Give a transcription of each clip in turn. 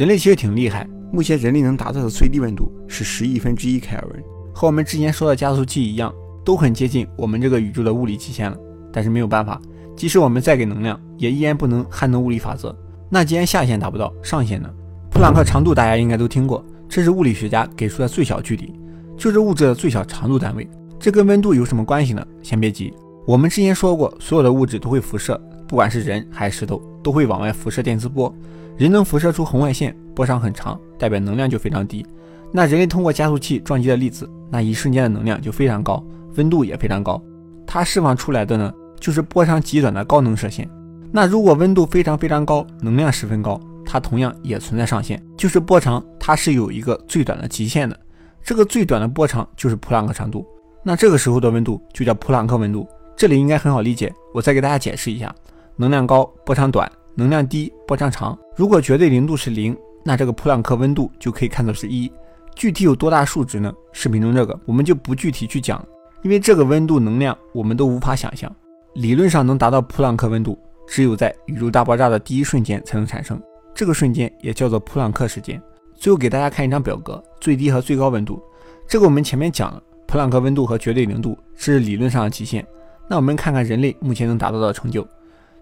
人类其实挺厉害，目前人类能达到的最低温度是十亿分之一开尔文，和我们之前说的加速器一样，都很接近我们这个宇宙的物理极限了。但是没有办法，即使我们再给能量，也依然不能撼动物理法则。那既然下限达不到，上限呢？普朗克长度大家应该都听过，这是物理学家给出的最小距离，就是物质的最小长度单位。这跟温度有什么关系呢？先别急，我们之前说过，所有的物质都会辐射，不管是人还是石头，都会往外辐射电磁波。人能辐射出红外线，波长很长，代表能量就非常低。那人类通过加速器撞击的粒子，那一瞬间的能量就非常高，温度也非常高。它释放出来的呢，就是波长极短的高能射线。那如果温度非常非常高，能量十分高，它同样也存在上限，就是波长它是有一个最短的极限的。这个最短的波长就是普朗克长度。那这个时候的温度就叫普朗克温度，这里应该很好理解。我再给大家解释一下：能量高，波长短；能量低，波长长。如果绝对零度是零，那这个普朗克温度就可以看作是一。具体有多大数值呢？视频中这个我们就不具体去讲，因为这个温度能量我们都无法想象。理论上能达到普朗克温度，只有在宇宙大爆炸的第一瞬间才能产生，这个瞬间也叫做普朗克时间。最后给大家看一张表格，最低和最高温度，这个我们前面讲了。普朗克温度和绝对零度是理论上的极限。那我们看看人类目前能达到的成就。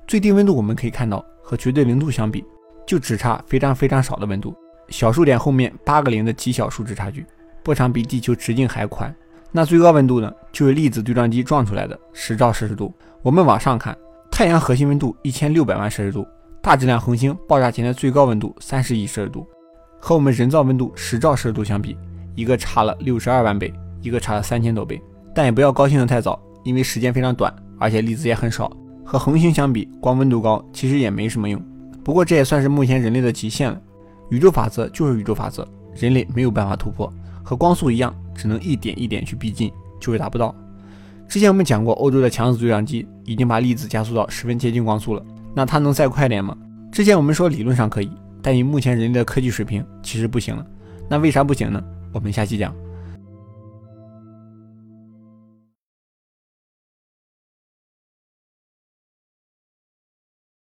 最低温度我们可以看到，和绝对零度相比，就只差非常非常少的温度，小数点后面八个零的极小数值差距。波长比地球直径还宽。那最高温度呢？就是粒子对撞机撞出来的十兆摄氏度。我们往上看，太阳核心温度一千六百万摄氏度，大质量恒星爆炸前的最高温度三十亿摄氏度，和我们人造温度十兆摄氏度相比，一个差了六十二万倍。一个差了三千多倍，但也不要高兴的太早，因为时间非常短，而且粒子也很少。和恒星相比，光温度高其实也没什么用。不过这也算是目前人类的极限了。宇宙法则就是宇宙法则，人类没有办法突破，和光速一样，只能一点一点去逼近，就是达不到。之前我们讲过，欧洲的强子对撞机已经把粒子加速到十分接近光速了，那它能再快点吗？之前我们说理论上可以，但以目前人类的科技水平，其实不行了。那为啥不行呢？我们下期讲。